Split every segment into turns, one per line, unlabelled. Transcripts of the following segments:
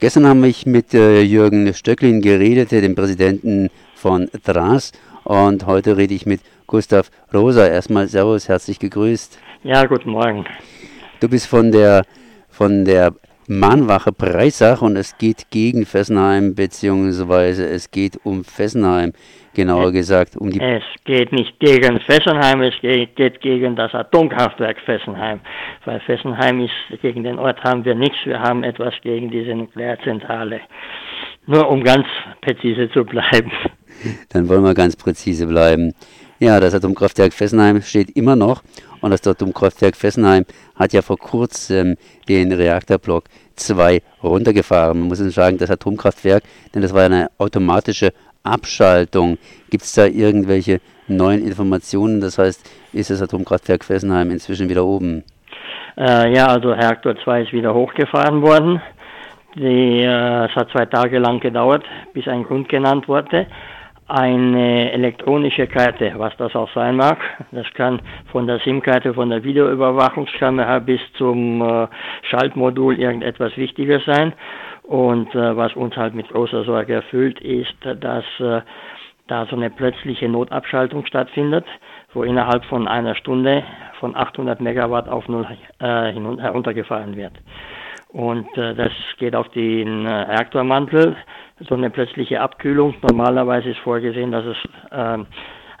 Gestern habe ich mit äh, Jürgen Stöcklin geredet, dem Präsidenten von DRAS. Und heute rede ich mit Gustav Rosa. Erstmal Servus, herzlich gegrüßt.
Ja, guten Morgen.
Du bist von der, von der Mahnwache Breisach und es geht gegen Fessenheim, beziehungsweise es geht um Fessenheim, genauer gesagt um die.
Es geht nicht gegen Fessenheim, es geht, geht, gegen das Atomkraftwerk Fessenheim. Weil Fessenheim ist, gegen den Ort haben wir nichts, wir haben etwas gegen diese Nuklearzentrale. Nur um ganz präzise zu bleiben.
Dann wollen wir ganz präzise bleiben. Ja, das Atomkraftwerk Fessenheim steht immer noch und das Atomkraftwerk Fessenheim hat ja vor kurzem den Reaktorblock 2 runtergefahren. Man muss sagen, das Atomkraftwerk, denn das war eine automatische Abschaltung. Gibt es da irgendwelche neuen Informationen? Das heißt, ist das Atomkraftwerk Fessenheim inzwischen wieder oben?
Äh, ja, also Reaktor 2 ist wieder hochgefahren worden. Die, äh, es hat zwei Tage lang gedauert, bis ein Grund genannt wurde eine elektronische Karte, was das auch sein mag. Das kann von der SIM-Karte, von der Videoüberwachungskamera bis zum äh, Schaltmodul irgendetwas Wichtiges sein. Und äh, was uns halt mit großer Sorge erfüllt, ist, dass äh, da so eine plötzliche Notabschaltung stattfindet, wo innerhalb von einer Stunde von 800 Megawatt auf null äh, heruntergefahren wird. Und äh, das geht auf den äh, Reaktormantel so eine plötzliche Abkühlung. Normalerweise ist vorgesehen, dass es äh,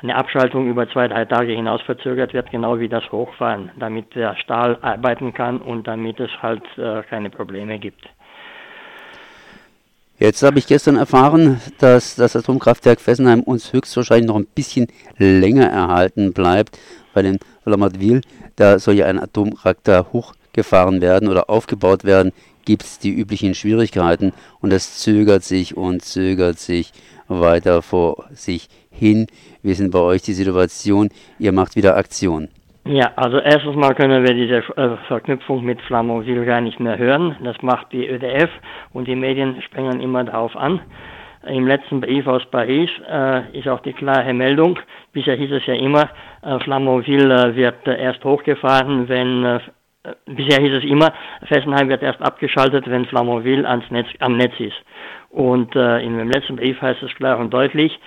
eine Abschaltung über zwei, drei Tage hinaus verzögert wird, genau wie das Hochfahren, damit der Stahl arbeiten kann und damit es halt äh, keine Probleme gibt.
Jetzt habe ich gestern erfahren, dass das Atomkraftwerk Fessenheim uns höchstwahrscheinlich noch ein bisschen länger erhalten bleibt. Bei den Flamadville, da soll ja ein Atomreaktor hochgefahren werden oder aufgebaut werden gibt es die üblichen Schwierigkeiten und es zögert sich und zögert sich weiter vor sich hin. Wie ist denn bei euch die Situation? Ihr macht wieder Aktion.
Ja, also erstens mal können wir diese äh, Verknüpfung mit Flamanville gar nicht mehr hören. Das macht die ÖDF und die Medien springen immer darauf an. Im letzten Brief aus Paris äh, ist auch die klare Meldung. Bisher hieß es ja immer, äh, Flamanville äh, wird erst hochgefahren, wenn äh, äh, bisher hieß es immer, Fessenheim wird erst abgeschaltet, wenn Flamanville Netz, am Netz ist. Und äh, in dem letzten Brief heißt es klar und deutlich,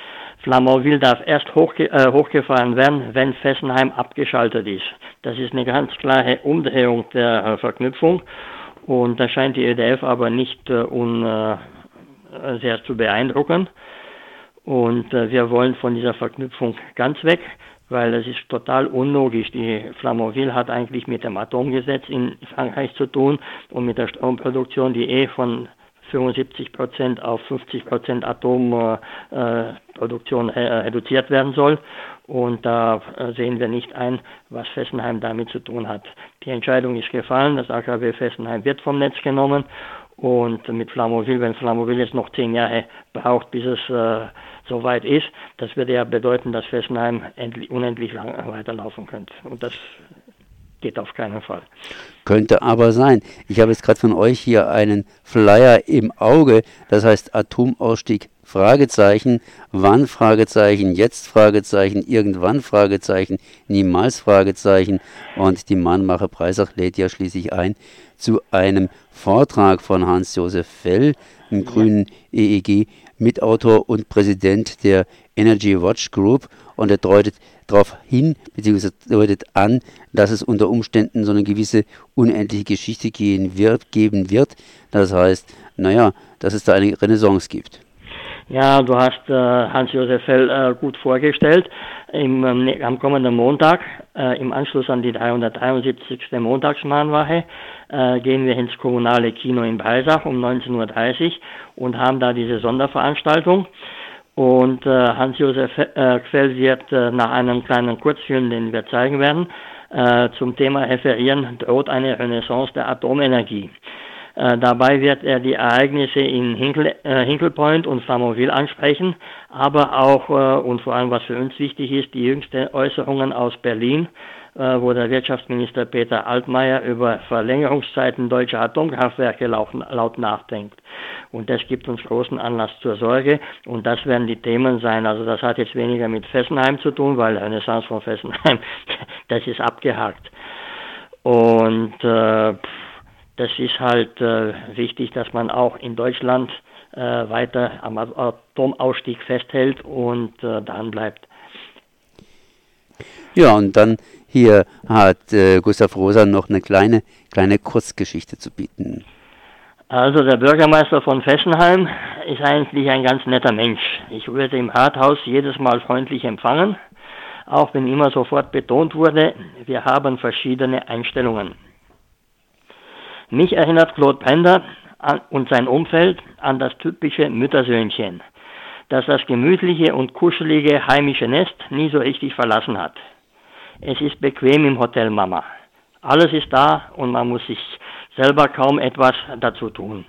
Flamanville darf erst hochge äh, hochgefahren werden, wenn Fessenheim abgeschaltet ist. Das ist eine ganz klare Umdrehung der äh, Verknüpfung und das scheint die EDF aber nicht äh, un, äh, sehr zu beeindrucken. Und wir wollen von dieser Verknüpfung ganz weg weil es ist total unlogisch. Die Flamanville hat eigentlich mit dem Atomgesetz in Frankreich zu tun und mit der Stromproduktion, die eh von 75 Prozent auf 50 Prozent Atomproduktion äh, äh, reduziert werden soll. Und da äh, sehen wir nicht ein, was Fessenheim damit zu tun hat. Die Entscheidung ist gefallen, das AKW Fessenheim wird vom Netz genommen und mit Flamoville, wenn Flamoville jetzt noch zehn Jahre braucht, bis es äh, soweit ist, das würde ja bedeuten, dass Fessenheim endlich, unendlich lang weiterlaufen könnte. Und das geht auf keinen Fall.
Könnte aber sein. Ich habe jetzt gerade von euch hier einen Flyer im Auge, das heißt Atomausstieg Fragezeichen, wann Fragezeichen, jetzt Fragezeichen, irgendwann Fragezeichen, niemals Fragezeichen und die Mannmacher Preisach lädt ja schließlich ein zu einem Vortrag von Hans-Josef Fell, dem grünen EEG Mitautor und Präsident der Energy Watch Group und er deutet darauf hin, beziehungsweise deutet an, dass es unter Umständen so eine gewisse unendliche Geschichte gehen wird, geben wird. Das heißt, naja, dass es da eine Renaissance gibt.
Ja, du hast äh, Hans-Josef Fell äh, gut vorgestellt. Im, ähm, am kommenden Montag, äh, im Anschluss an die 373. Montagsmahnwache, äh, gehen wir ins kommunale Kino in Breisach um 19.30 Uhr und haben da diese Sonderveranstaltung. Und äh, Hans-Josef äh, Quell wird äh, nach einem kleinen Kurzfilm, den wir zeigen werden, äh, zum Thema referieren, droht eine Renaissance der Atomenergie. Äh, dabei wird er die Ereignisse in Hinkle, äh, Hinkle Point und Flamanville ansprechen, aber auch äh, und vor allem was für uns wichtig ist, die jüngsten Äußerungen aus Berlin, wo der Wirtschaftsminister Peter Altmaier über Verlängerungszeiten deutscher Atomkraftwerke laut, laut nachdenkt. Und das gibt uns großen Anlass zur Sorge und das werden die Themen sein. Also das hat jetzt weniger mit Fessenheim zu tun, weil Renaissance von Fessenheim, das ist abgehakt. Und äh, das ist halt äh, wichtig, dass man auch in Deutschland äh, weiter am Atomausstieg festhält und äh, dran bleibt.
Ja, und dann hier hat äh, Gustav Rosa noch eine kleine, kleine Kurzgeschichte zu bieten.
Also der Bürgermeister von Fessenheim ist eigentlich ein ganz netter Mensch. Ich wurde im Rathaus jedes Mal freundlich empfangen, auch wenn immer sofort betont wurde, wir haben verschiedene Einstellungen. Mich erinnert Claude Pender und sein Umfeld an das typische Müttersöhnchen, das das gemütliche und kuschelige heimische Nest nie so richtig verlassen hat. Es ist bequem im Hotel Mama. Alles ist da und man muss sich selber kaum etwas dazu tun.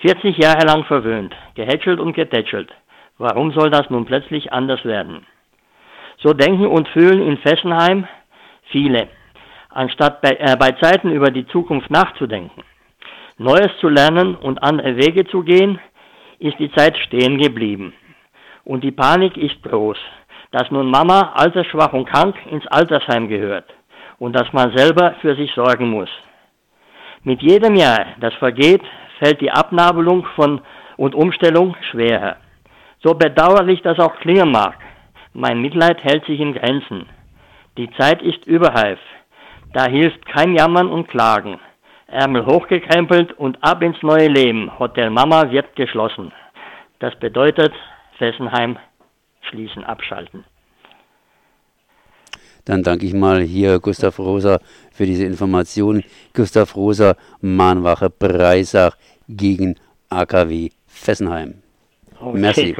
40 Jahre lang verwöhnt, gehätschelt und getätschelt. Warum soll das nun plötzlich anders werden? So denken und fühlen in Fessenheim viele, anstatt bei, äh, bei Zeiten über die Zukunft nachzudenken. Neues zu lernen und andere Wege zu gehen, ist die Zeit stehen geblieben. Und die Panik ist groß, dass nun Mama altersschwach und krank ins Altersheim gehört und dass man selber für sich sorgen muss. Mit jedem Jahr, das vergeht, fällt die Abnabelung von und Umstellung schwerer. So bedauerlich das auch klingen mag, mein Mitleid hält sich in Grenzen. Die Zeit ist überreif. Da hilft kein Jammern und Klagen. Ärmel hochgekrempelt und ab ins neue Leben. Hotel Mama wird geschlossen. Das bedeutet Fessenheim schließen, abschalten.
Dann danke ich mal hier Gustav Rosa für diese Information. Gustav Rosa, Mahnwache Breisach gegen AKW Fessenheim. Okay, Merci.